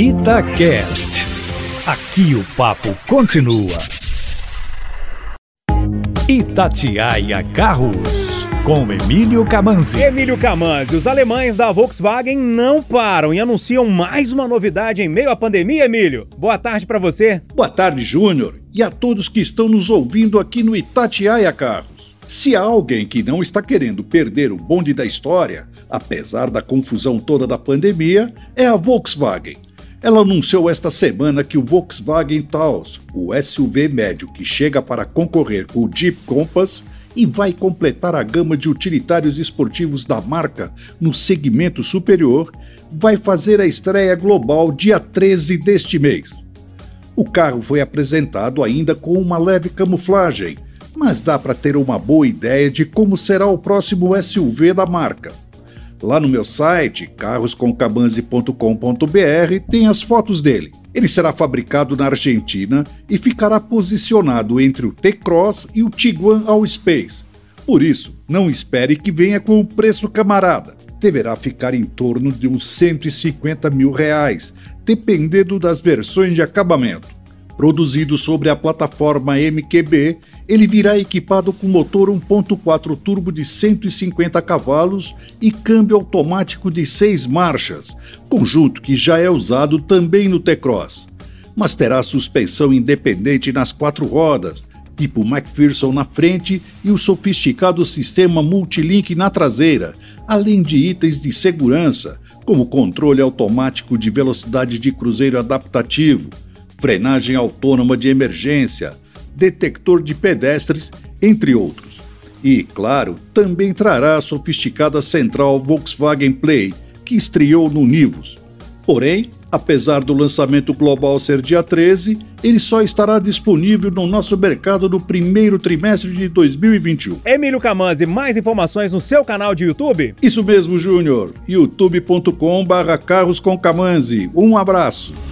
Itacast. Aqui o papo continua. Itatiaia Carros, com Emílio Camanzi. Emílio Camanzi, os alemães da Volkswagen não param e anunciam mais uma novidade em meio à pandemia, Emílio. Boa tarde para você. Boa tarde, Júnior, e a todos que estão nos ouvindo aqui no Itatiaia Carros. Se há alguém que não está querendo perder o bonde da história, apesar da confusão toda da pandemia, é a Volkswagen. Ela anunciou esta semana que o Volkswagen Taos, o SUV médio que chega para concorrer com o Jeep Compass e vai completar a gama de utilitários esportivos da marca no segmento superior, vai fazer a estreia global dia 13 deste mês. O carro foi apresentado ainda com uma leve camuflagem, mas dá para ter uma boa ideia de como será o próximo SUV da marca. Lá no meu site, carrosconcabanze.com.br, tem as fotos dele. Ele será fabricado na Argentina e ficará posicionado entre o T-Cross e o Tiguan All-Space. Por isso, não espere que venha com o preço camarada. Deverá ficar em torno de uns 150 mil reais, dependendo das versões de acabamento. Produzido sobre a plataforma MQB, ele virá equipado com motor 1.4 turbo de 150 cavalos e câmbio automático de 6 marchas, conjunto que já é usado também no T-Cross. Mas terá suspensão independente nas quatro rodas, tipo McPherson na frente e o sofisticado sistema Multilink na traseira, além de itens de segurança, como controle automático de velocidade de cruzeiro adaptativo, frenagem autônoma de emergência, detector de pedestres, entre outros. E, claro, também trará a sofisticada central Volkswagen Play, que estreou no Nivus. Porém, apesar do lançamento global ser dia 13, ele só estará disponível no nosso mercado no primeiro trimestre de 2021. Emílio Camanzi, mais informações no seu canal de YouTube? Isso mesmo, Júnior. youtube.com/carros com Um abraço.